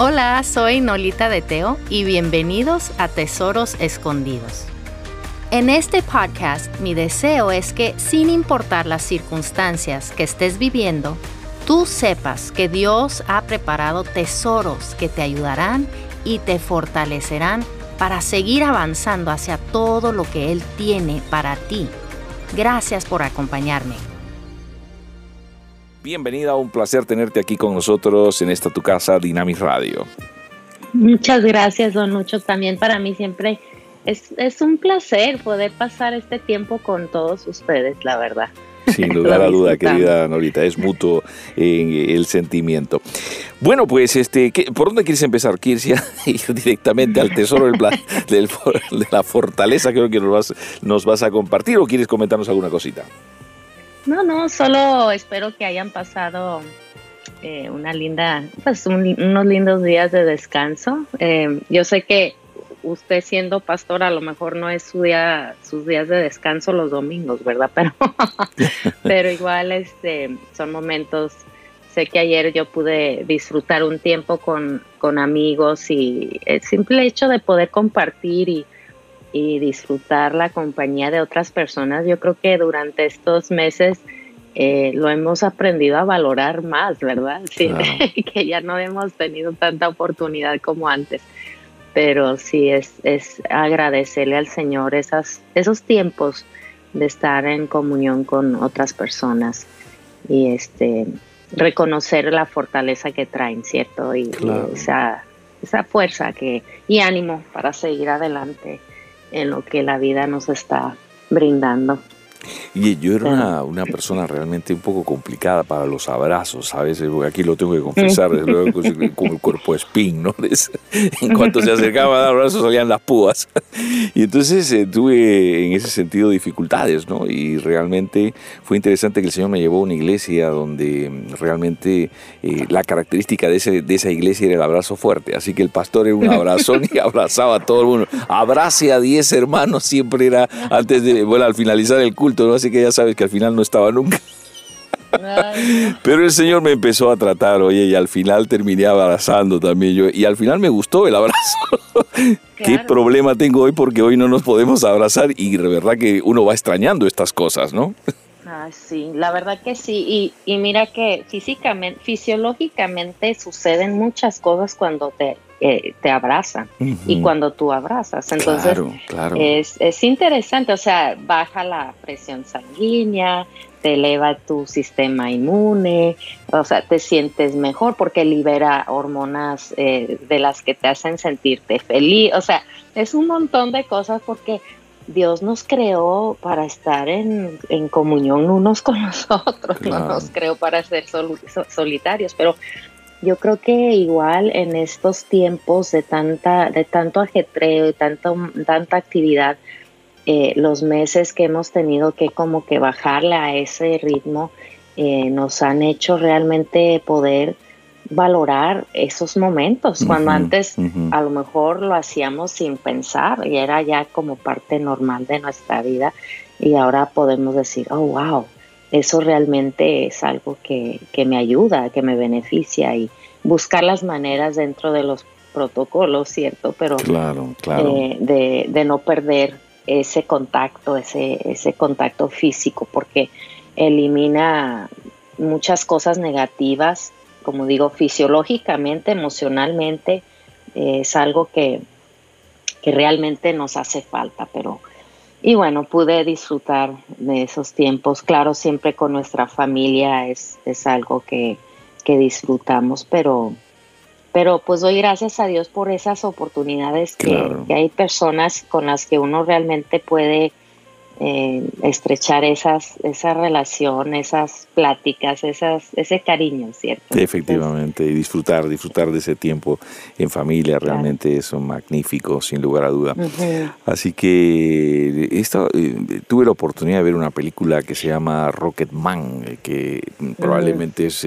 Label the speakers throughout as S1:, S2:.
S1: Hola, soy Nolita de Teo y bienvenidos a Tesoros Escondidos. En este podcast mi deseo es que sin importar las circunstancias que estés viviendo, tú sepas que Dios ha preparado tesoros que te ayudarán y te fortalecerán para seguir avanzando hacia todo lo que Él tiene para ti. Gracias por acompañarme.
S2: Bienvenida, un placer tenerte aquí con nosotros en esta tu casa, Dinamis Radio.
S3: Muchas gracias, Don Lucho. También para mí siempre es, es un placer poder pasar este tiempo con todos ustedes, la verdad.
S2: Sin lugar a duda, querida Norita, es mutuo en el sentimiento. Bueno, pues, este, ¿por dónde quieres empezar? ¿Quieres ir directamente al tesoro del, del, de la fortaleza? Creo que nos vas, nos vas a compartir o quieres comentarnos alguna cosita.
S3: No, no, solo espero que hayan pasado eh, una linda, pues unos lindos días de descanso. Eh, yo sé que usted siendo pastor a lo mejor no es su día, sus días de descanso los domingos, ¿verdad? Pero, pero igual este, son momentos, sé que ayer yo pude disfrutar un tiempo con, con amigos y el simple hecho de poder compartir y, y disfrutar la compañía de otras personas, yo creo que durante estos meses eh, lo hemos aprendido a valorar más, ¿verdad? Sí, que ya no hemos tenido tanta oportunidad como antes. Pero sí es, es agradecerle al Señor esas, esos tiempos de estar en comunión con otras personas y este reconocer la fortaleza que traen, ¿cierto? Y, esa, esa fuerza que, y ánimo para seguir adelante en lo que la vida nos está brindando.
S2: Y yo era una, una, persona realmente un poco complicada para los abrazos, ¿sabes? Aquí lo tengo que confesar, desde luego, como el cuerpo spin, ¿no? En cuanto se acercaba a dar abrazos salían las púas. Y entonces eh, tuve en ese sentido dificultades, ¿no? Y realmente fue interesante que el Señor me llevó a una iglesia donde mm, realmente eh, la característica de, ese, de esa iglesia era el abrazo fuerte. Así que el pastor era un abrazón y abrazaba a todo el mundo. Abrace a 10 hermanos siempre era antes de, bueno, al finalizar el culto Así que ya sabes que al final no estaba nunca. Pero el Señor me empezó a tratar, oye, y al final terminé abrazando también yo, y al final me gustó el abrazo. ¿Qué problema tengo hoy? Porque hoy no nos podemos abrazar y de verdad que uno va extrañando estas cosas, ¿no?
S3: Ah, sí, la verdad que sí. Y, y mira que físicamente, fisiológicamente suceden muchas cosas cuando te eh, te abrazan. Y cuando tú abrazas. Entonces Es, es interesante, o sea, baja la presión sanguínea, te eleva tu sistema inmune, o sea, te sientes mejor porque libera hormonas eh, de las que te hacen sentirte feliz, o sea, es un montón de cosas porque Dios nos creó para estar en, en comunión unos con los otros, no nos creó para ser solitarios, pero yo creo que igual en estos tiempos de tanta, de tanto ajetreo, tanto, tanta actividad, eh, los meses que hemos tenido que como que bajarle a ese ritmo, eh, nos han hecho realmente poder valorar esos momentos, cuando antes a lo mejor lo hacíamos sin pensar y era ya como parte normal de nuestra vida y ahora podemos decir, oh, wow, eso realmente es algo que, que me ayuda, que me beneficia y buscar las maneras dentro de los protocolos, ¿cierto? Pero
S2: claro, claro.
S3: Eh, de, de, no perder ese contacto, ese, ese contacto físico, porque elimina muchas cosas negativas, como digo, fisiológicamente, emocionalmente, eh, es algo que, que realmente nos hace falta, pero y bueno, pude disfrutar de esos tiempos. Claro, siempre con nuestra familia es, es algo que, que disfrutamos, pero, pero pues doy gracias a Dios por esas oportunidades que, que, hay personas con las que uno realmente puede eh, estrechar esas, esa relación, esas pláticas, esas, ese cariño, ¿cierto?
S2: Efectivamente, y disfrutar, disfrutar de ese tiempo en familia, realmente es magnífico, sin lugar a duda. Así que esto, eh, tuve la oportunidad de ver una película que se llama Rocket Man, eh, que probablemente es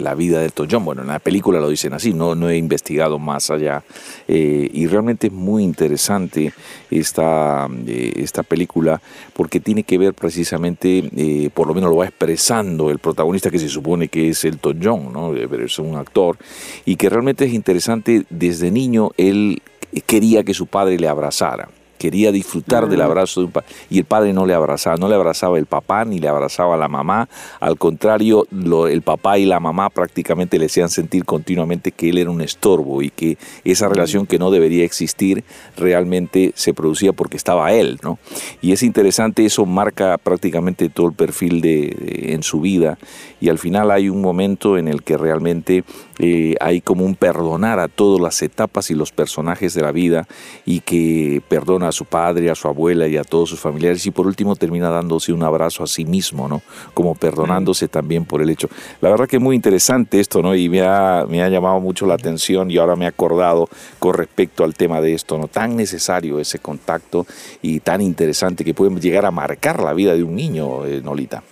S2: la vida de John. Bueno, en la película lo dicen así, no, no he investigado más allá. y realmente es muy interesante esta, esta película porque tiene que ver precisamente, eh, por lo menos lo va expresando el protagonista que se supone que es Elton John, ¿no? es un actor, y que realmente es interesante, desde niño él quería que su padre le abrazara quería disfrutar del abrazo de un padre y el padre no le abrazaba, no le abrazaba el papá ni le abrazaba la mamá, al contrario, el papá y la mamá prácticamente le hacían sentir continuamente que él era un estorbo y que esa relación que no debería existir realmente se producía porque estaba él, ¿no? Y es interesante, eso marca prácticamente todo el perfil de, en su vida. Y al final hay un momento en el que realmente eh, hay como un perdonar a todas las etapas y los personajes de la vida y que perdona a su padre, a su abuela y a todos sus familiares y por último termina dándose un abrazo a sí mismo, ¿no? Como perdonándose también por el hecho. La verdad que es muy interesante esto, ¿no? Y me ha, me ha llamado mucho la atención y ahora me he acordado con respecto al tema de esto, ¿no? Tan necesario ese contacto y tan interesante que puede llegar a marcar la vida de un niño, eh, Nolita.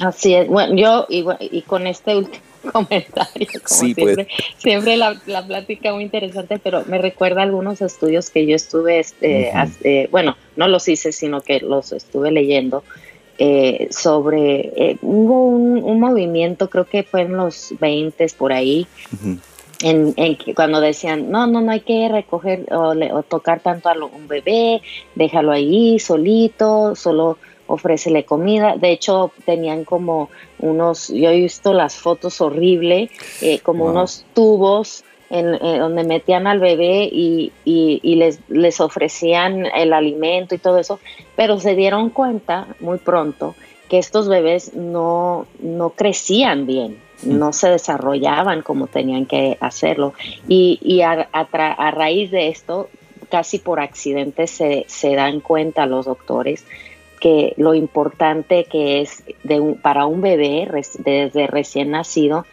S3: Así es. Bueno, yo y, y con este último comentario. sí, pues. siempre, siempre la, la, plática muy interesante, pero me recuerda algunos estudios que yo estuve, este, eh, bueno, no los hice, sino que los estuve leyendo. Eh, sobre, eh, hubo un, movimiento, creo que fue en los 20 por ahí, en, en, cuando decían, no, no, no hay que recoger o, o tocar tanto a un bebé, déjalo ahí solito, solo ofrécele comida. De hecho, tenían como unos, yo he visto las fotos horrible, eh, como unos tubos en, eh, donde metían al bebé y, y, les, les ofrecían el alimento y todo eso, pero se dieron cuenta muy pronto que estos bebés no, no crecían bien, mm. no se desarrollaban como tenían que hacerlo. Y, y a, a, raíz de esto, casi por accidente se, se dan cuenta los doctores que lo importante que es de para un bebé desde recién nacido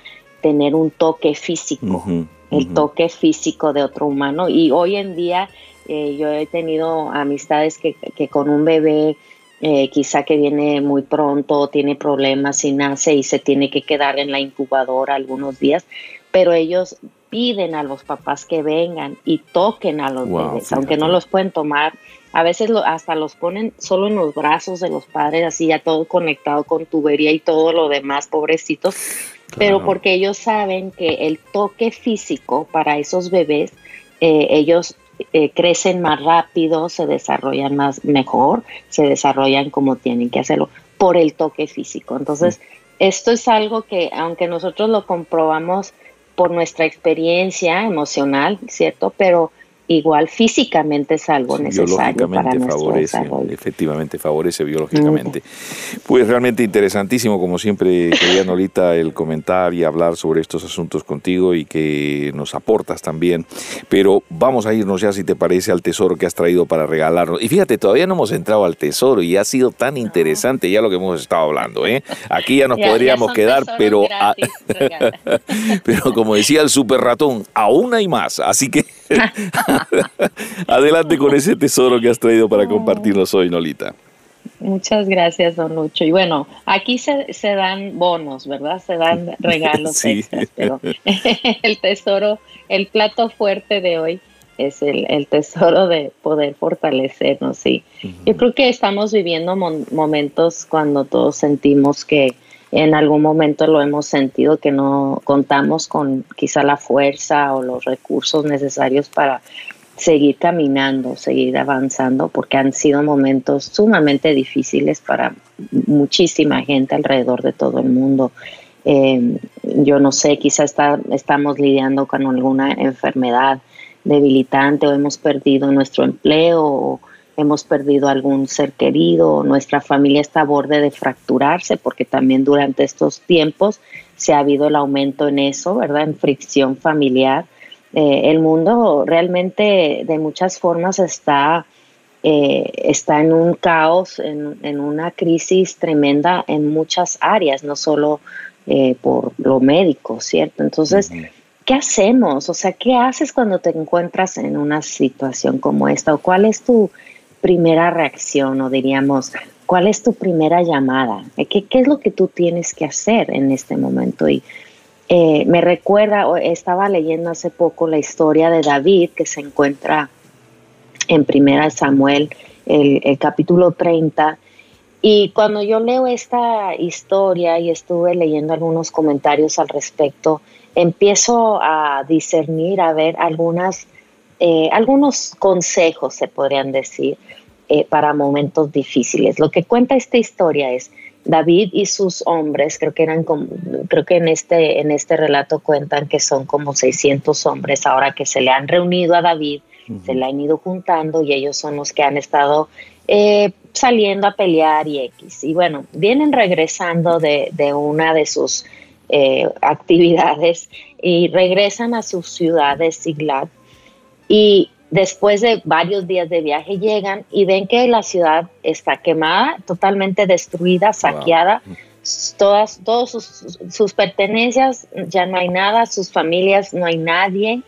S3: tener un toque físico, el toque físico de otro humano. Y hoy en día eh, yo he tenido amistades que, con un bebé eh, quizá que viene muy pronto, tiene problemas y nace y se tiene que quedar en la incubadora algunos días, pero ellos piden a los papás que vengan y toquen a los bebés, aunque no los pueden tomar a veces lo, hasta los ponen solo en los brazos de los padres, así ya todo conectado con tubería y todo lo demás, pobrecitos. Pero porque ellos saben que el toque físico para esos bebés, eh, ellos eh, crecen más rápido, se desarrollan más mejor, se desarrollan como tienen que hacerlo por el toque físico. Entonces, mm. esto es algo que aunque nosotros lo comprobamos por nuestra experiencia emocional, ¿cierto? Pero igual físicamente es algo necesario para
S2: favorece, efectivamente favorece biológicamente. Pues realmente interesantísimo, como siempre, quería Nolita, el comentar y hablar sobre estos asuntos contigo y que nos aportas también. Pero vamos a irnos ya, si te parece, al tesoro que has traído para regalarnos. Y fíjate, todavía no hemos entrado al tesoro y ha sido tan interesante ya lo que hemos estado hablando. ¿eh? Aquí ya nos podríamos quedar, pero, pero como decía el super ratón, aún hay más. Así que Adelante con ese tesoro que has traído para compartirnos hoy, Nolita.
S3: Muchas gracias, don Lucho. Y bueno, aquí se, dan bonos, ¿verdad? Se dan regalos extras, pero el tesoro, el plato fuerte de hoy es el, tesoro de poder fortalecernos, sí. Yo creo que estamos viviendo momentos cuando todos sentimos que en algún momento lo hemos sentido que no contamos con quizá la fuerza o los recursos necesarios para seguir caminando, seguir avanzando, porque han sido momentos sumamente difíciles para muchísima gente alrededor de todo el mundo. Eh, yo no sé, quizá está, estamos lidiando con alguna enfermedad debilitante o hemos perdido nuestro empleo o hemos perdido algún ser querido, nuestra familia está a borde de fracturarse porque también durante estos tiempos se ha habido el aumento en eso, ¿verdad? En fricción familiar. Eh, el mundo realmente de muchas formas está, eh, está en un caos, en, una crisis tremenda en muchas áreas, no solo eh, por lo médico, ¿cierto? Entonces, ¿qué hacemos? O sea, ¿qué haces cuando te encuentras en una situación como esta? ¿O cuál es tu primera reacción o diríamos, cuál es tu primera llamada? Eh, ¿Qué, qué es lo que tú tienes que hacer en este momento? Y eh, me recuerda, estaba leyendo hace poco la historia de David que se encuentra en Primera Samuel el, capítulo 30. Y cuando yo leo esta historia y estuve leyendo algunos comentarios al respecto, empiezo a discernir, a ver algunas, eh, algunos consejos, se podrían decir, eh, para momentos difíciles. Lo que cuenta esta historia es David y sus hombres, creo que eran como, creo que en este, en este relato cuentan que son como 600 hombres ahora que se le han reunido a David, se le han ido juntando y ellos son los que han estado eh, saliendo a pelear y X. Y bueno, vienen regresando de, de una de sus eh, actividades y regresan a sus ciudades Siglat y Después de varios días de viaje llegan y ven que la ciudad está quemada, totalmente destruida, saqueada. Todas, todas sus, pertenencias, ya no hay nada, sus familias, no hay nadie.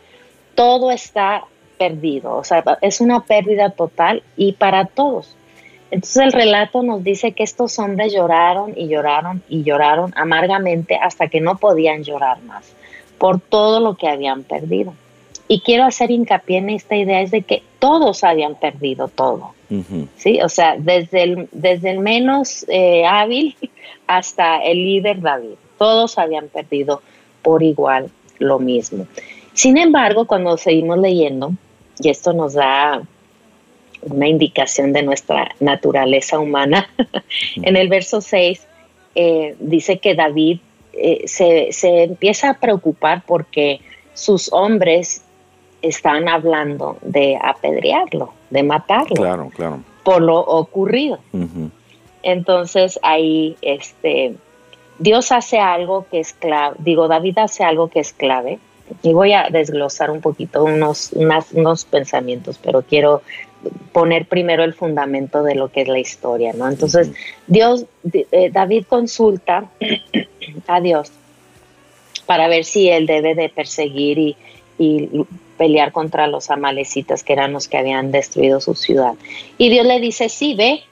S3: Todo está perdido. O sea, es una pérdida total y para todos. Entonces el relato nos dice que estos hombres lloraron y lloraron y lloraron amargamente hasta que no podían llorar más por todo lo que habían perdido. Y quiero hacer hincapié en esta idea, es de que todos habían perdido todo, ¿sí? O sea, desde el, desde el menos eh, hábil hasta el líder David, todos habían perdido por igual lo mismo. Sin embargo, cuando seguimos leyendo, y esto nos da una indicación de nuestra naturaleza humana, en el verso 6 eh, dice que David eh, se, se empieza a preocupar porque sus hombres están hablando de apedrearlo, de matarlo.
S2: Claro, claro.
S3: Por lo ocurrido. Entonces ahí este, Dios hace algo que es clave, digo, David hace algo que es clave. Y voy a desglosar un poquito unos, unos pensamientos, pero quiero poner primero el fundamento de lo que es la historia, ¿no? Entonces, Dios, eh, David consulta a Dios para ver si él debe de perseguir y, y pelear contra los amalecitas que eran los que habían destruido su ciudad. Y Dios le dice, sí, ve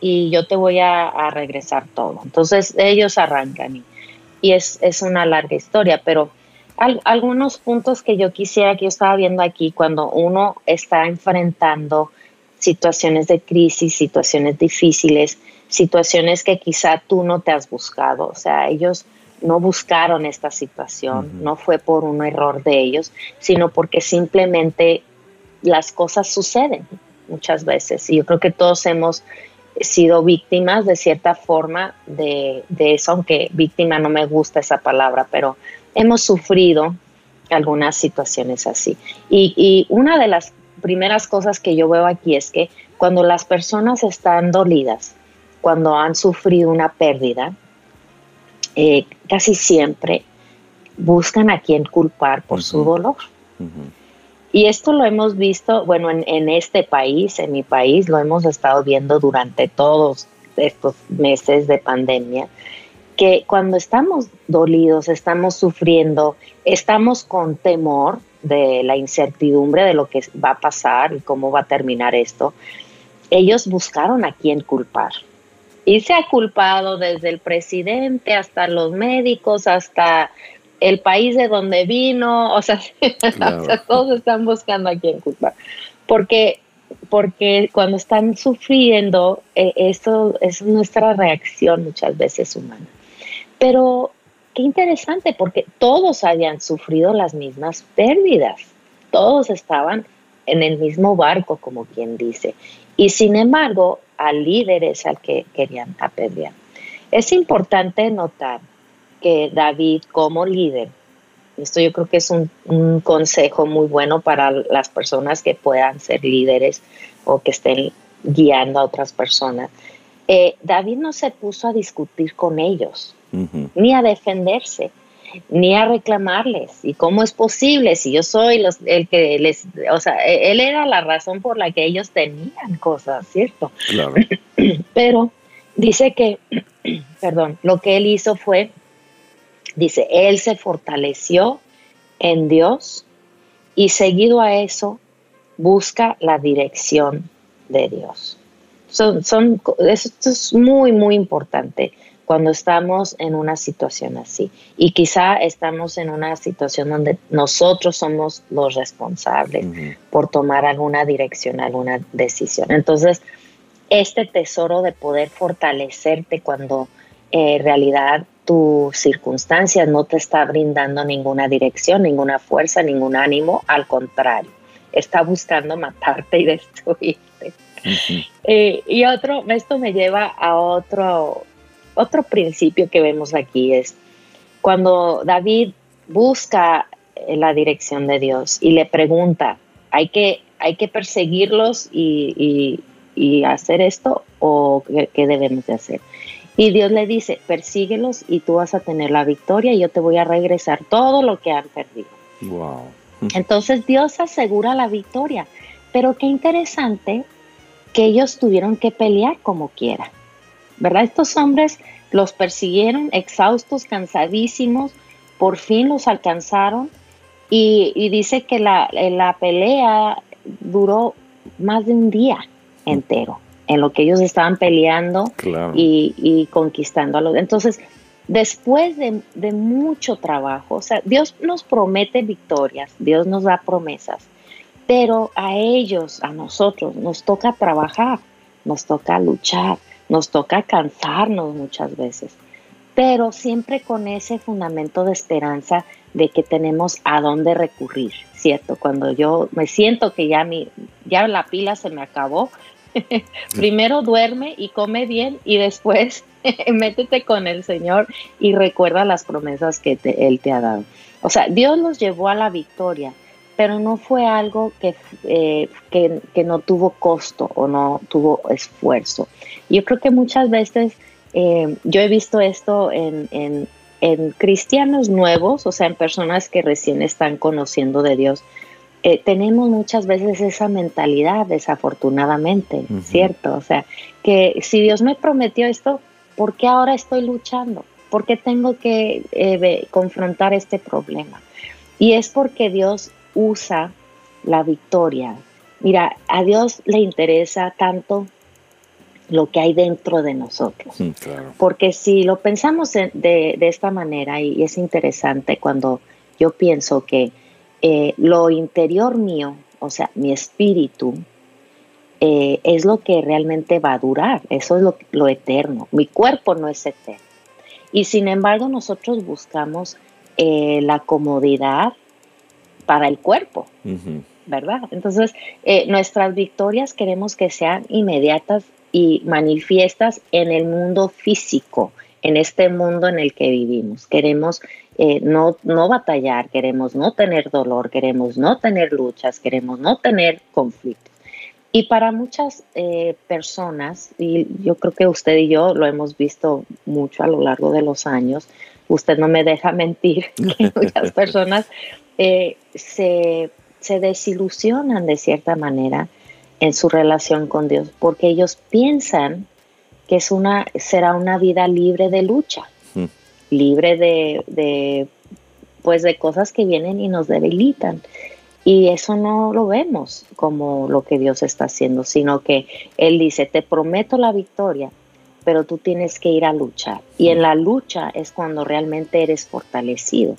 S3: y yo te voy a, regresar todo. Entonces ellos arrancan y, es, es, una larga historia, pero algunos puntos que yo quisiera que yo estaba viendo aquí cuando uno está enfrentando situaciones de crisis, situaciones difíciles, situaciones que quizá tú no te has buscado, o sea, ellos no buscaron esta situación, no fue por un error de ellos, sino porque simplemente las cosas suceden muchas veces. Y yo creo que todos hemos sido víctimas de cierta forma de, eso, aunque víctima no me gusta esa palabra, pero hemos sufrido algunas situaciones así. Y, y una de las primeras cosas que yo veo aquí es que cuando las personas están dolidas, cuando han sufrido una pérdida, eh, casi siempre buscan a quien culpar por su dolor. Y esto lo hemos visto, bueno, en, este país, en mi país, lo hemos estado viendo durante todos estos meses de pandemia, que cuando estamos dolidos, estamos sufriendo, estamos con temor de la incertidumbre de lo que va a pasar y cómo va a terminar esto, ellos buscaron a quien culpar. Y se ha culpado desde el presidente hasta los médicos, hasta el país de donde vino, o sea, todos están buscando a quién culpar. Porque, porque cuando están sufriendo, eh, esto es nuestra reacción muchas veces humana. Pero qué interesante, porque todos habían sufrido las mismas pérdidas, todos estaban en el mismo barco, como quien dice. Y sin embargo, al líder es al que querían apedrear. Es importante notar que David como líder, esto yo creo que es un, consejo muy bueno para las personas que puedan ser líderes o que estén guiando a otras personas. Eh, David no se puso a discutir con ellos, ni a defenderse, ni a reclamarles. ¿Y cómo es posible si yo soy los, el que les, o sea, e, él era la razón por la que ellos tenían cosas, ¿cierto? Claro. Pero dice que, perdón, lo que él hizo fue, dice, él se fortaleció en Dios y seguido a eso busca la dirección de Dios. Son, son, esto es muy, muy importante cuando estamos en una situación así. Y quizá estamos en una situación donde nosotros somos los responsables por tomar alguna dirección, alguna decisión. Entonces, este tesoro de poder fortalecerte cuando eh, en realidad tu circunstancia no te está brindando ninguna dirección, ninguna fuerza, ningún ánimo, al contrario, está buscando matarte y destruirte. Eh, y otro, esto me lleva a otro, otro principio que vemos aquí, es cuando David busca la dirección de Dios y le pregunta, ¿hay que, hay que perseguirlos y, hacer esto o qué, debemos de hacer? Y Dios le dice, persíguelos y tú vas a tener la victoria y yo te voy a regresar todo lo que han perdido. Wow. Entonces Dios asegura la victoria. Pero qué interesante que ellos tuvieron que pelear como quiera. ¿Verdad? Estos hombres los persiguieron exhaustos, cansadísimos, por fin los alcanzaron y, dice que la, la, pelea duró más de un día entero en lo que ellos estaban peleando y, y, conquistando a los. Entonces, después de, de, mucho trabajo, o sea, Dios nos promete victorias, Dios nos da promesas, pero a ellos, a nosotros, nos toca trabajar, nos toca luchar, nos toca cansarnos muchas veces, pero siempre con ese fundamento de esperanza de que tenemos a dónde recurrir, ¿cierto? Cuando yo me siento que ya, mi, ya la pila se me acabó, primero duerme y come bien y después métete con el Señor y recuerda las promesas que Él te ha dado. O sea, Dios los llevó a la victoria, pero no fue algo que, eh, que, no tuvo costo o no tuvo esfuerzo. Yo creo que muchas veces eh, yo he visto esto en, en, cristianos nuevos, o sea, en personas que recién están conociendo de Dios. Eh, tenemos muchas veces esa mentalidad, desafortunadamente, ¿cierto? O sea, que si Dios me prometió esto, ¿por qué ahora estoy luchando? ¿Por qué tengo que confrontar este problema? Y es porque Dios usa la victoria. Mira, a Dios le interesa tanto lo que hay dentro de nosotros. Porque si lo pensamos de, esta manera, y es interesante cuando yo pienso que eh, lo interior mío, o sea, mi espíritu, eh, es lo que realmente va a durar, eso es lo, eterno. Mi cuerpo no es eterno. Y sin embargo, nosotros buscamos eh, la comodidad, para el cuerpo, ¿verdad? Entonces, eh, nuestras victorias queremos que sean inmediatas y manifiestas en el mundo físico, en este mundo en el que vivimos. Queremos eh, no, no batallar, queremos no tener dolor, queremos no tener luchas, queremos no tener conflictos. Y para muchas eh, personas, y yo creo que usted y yo lo hemos visto mucho a lo largo de los años, usted no me deja mentir, que muchas personas eh, se, desilusionan de cierta manera en su relación con Dios, porque ellos piensan que es una, será una vida libre de lucha, hmm. libre de, pues de cosas que vienen y nos debilitan. Y eso no lo vemos como lo que Dios está haciendo, sino que Él dice, te prometo la victoria, pero tú tienes que ir a luchar. Y en la lucha es cuando realmente eres fortalecido.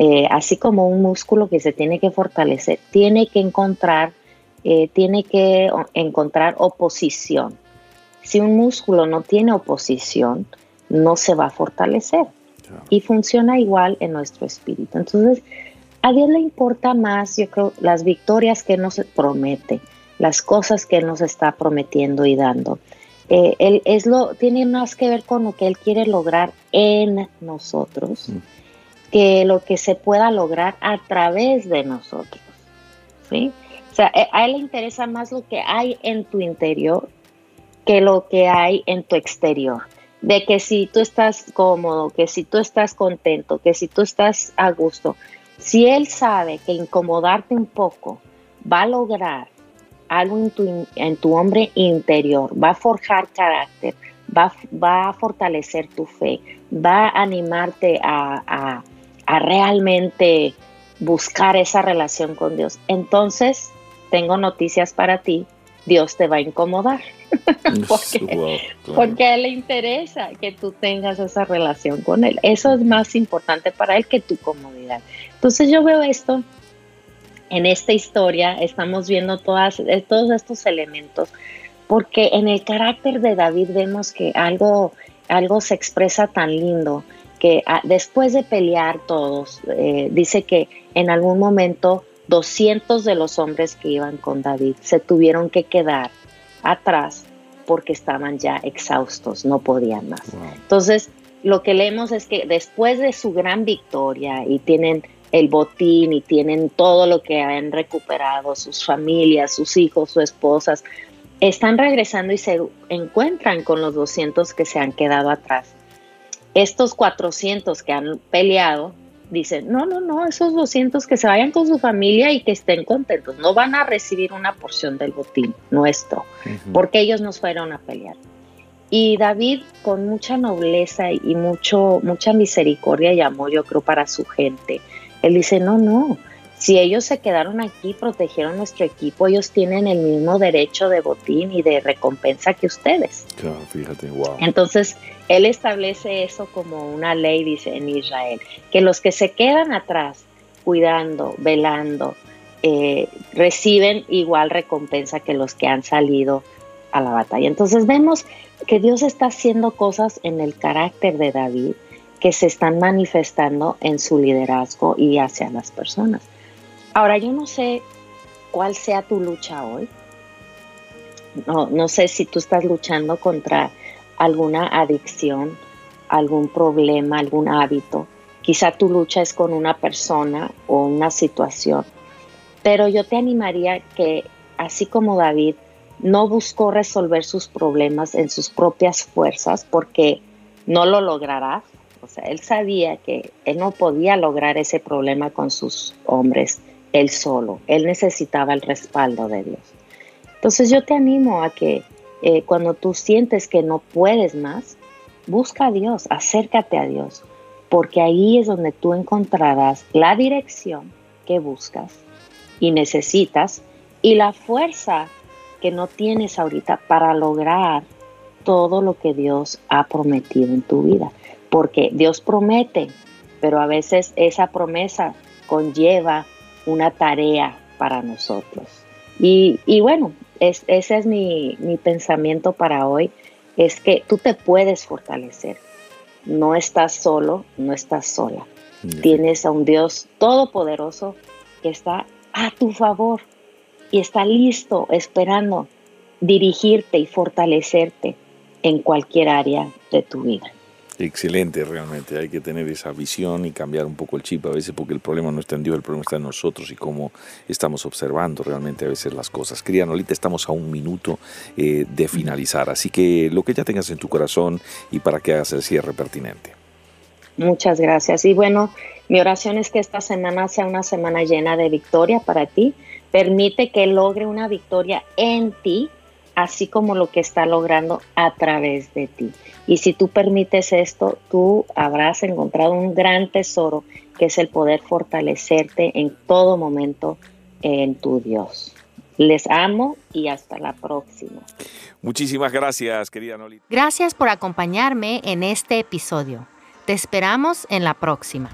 S3: Eh, así como un músculo que se tiene que fortalecer, tiene que encontrar, eh, tiene que encontrar oposición. Si un músculo no tiene oposición, no se va a fortalecer. Y funciona igual en nuestro espíritu. Entonces, a Dios le importa más, yo creo, las victorias que nos promete, las cosas que nos está prometiendo y dando. Eh, él es lo, tiene más que ver con lo que Él quiere lograr en nosotros. Mm que lo que se pueda lograr a través de nosotros. ¿sí? O sea, eh, a él le interesa más lo que hay en tu interior que lo que hay en tu exterior. De que si tú estás cómodo, que si tú estás contento, que si tú estás a gusto, si él sabe que incomodarte un poco va a lograr algo en tu, en tu hombre interior, va a forjar carácter, va, va a fortalecer tu fe, va a animarte a a realmente buscar esa relación con Dios, entonces tengo noticias para ti, Dios te va a incomodar. porque, porque a Él le interesa que tú tengas esa relación con Él. Eso es más importante para Él que tu comodidad. Entonces yo veo esto en esta historia, estamos viendo todas, todos estos elementos porque en el carácter de David vemos que algo, algo se expresa tan lindo que ah, después de pelear todos, eh, dice que en algún momento 200 de los hombres que iban con David se tuvieron que quedar atrás porque estaban ya exhaustos, no podían más. Entonces, lo que leemos es que después de su gran victoria y tienen el botín y tienen todo lo que han recuperado, sus familias, sus hijos, sus esposas, están regresando y se encuentran con los 200 que se han quedado atrás. Estos 400 que han peleado dicen, no, no, no, esos 200 que se vayan con su familia y que estén contentos, no van a recibir una porción del botín nuestro, porque ellos nos fueron a pelear. Y David, con mucha nobleza y mucho, mucha misericordia y amor, yo creo, para su gente, él dice, no, no, si ellos se quedaron aquí, protegieron nuestro equipo, ellos tienen el mismo derecho de botín y de recompensa que ustedes.
S2: Claro, fíjate, wow.
S3: Entonces, él establece eso como una ley, dice, en Israel, que los que se quedan atrás, cuidando, velando, eh, reciben igual recompensa que los que han salido a la batalla. Entonces vemos que Dios está haciendo cosas en el carácter de David que se están manifestando en su liderazgo y hacia las personas. Ahora, yo no sé cuál sea tu lucha hoy. No, no sé si tú estás luchando contra alguna adicción, algún problema, algún hábito. Quizá tu lucha es con una persona o una situación. Pero yo te animaría que, así como David, no buscó resolver sus problemas en sus propias fuerzas porque no lo logrará. O sea, él sabía que él no podía lograr ese problema con sus hombres él solo. Él necesitaba el respaldo de Dios. Entonces yo te animo a que eh, cuando tú sientes que no puedes más, busca a Dios, acércate a Dios, porque ahí es donde tú encontrarás la dirección que buscas y necesitas y la fuerza que no tienes ahorita para lograr todo lo que Dios ha prometido en tu vida. Porque Dios promete, pero a veces esa promesa conlleva una tarea para nosotros. Y, bueno, ese es mi, mi pensamiento para hoy, es que tú te puedes fortalecer. No estás solo, no estás sola. Tienes a un Dios todopoderoso que está a tu favor y está listo, esperando dirigirte y fortalecerte en cualquier área de tu vida.
S2: Excelente, realmente. Hay que tener esa visión y cambiar un poco el chip a veces porque el problema no está en Dios, el problema está en nosotros y cómo estamos observando realmente a veces las cosas. Querida Nolita, estamos a un minuto eh, de finalizar, así que lo que ya tengas en tu corazón y para que hagas el cierre pertinente.
S3: Muchas gracias. Y bueno, mi oración es que esta semana sea una semana llena de victoria para ti. Permite que logre una victoria en ti así como lo que está logrando a través de ti. Y si tú permites esto, tú habrás encontrado un gran tesoro que es el poder fortalecerte en todo momento en tu Dios. Les amo y hasta la próxima.
S2: Muchísimas gracias, querida Nolita.
S1: Gracias por acompañarme en este episodio. Te esperamos en la próxima.